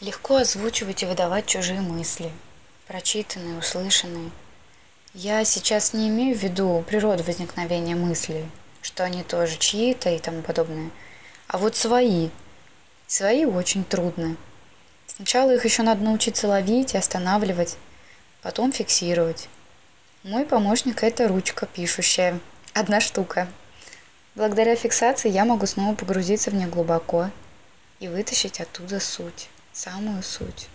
Легко озвучивать и выдавать чужие мысли, прочитанные, услышанные. Я сейчас не имею в виду природу возникновения мыслей, что они тоже чьи-то и тому подобное, а вот свои. Свои очень трудно. Сначала их еще надо научиться ловить и останавливать, потом фиксировать. Мой помощник – это ручка пишущая. Одна штука. Благодаря фиксации я могу снова погрузиться в нее глубоко и вытащить оттуда суть самую суть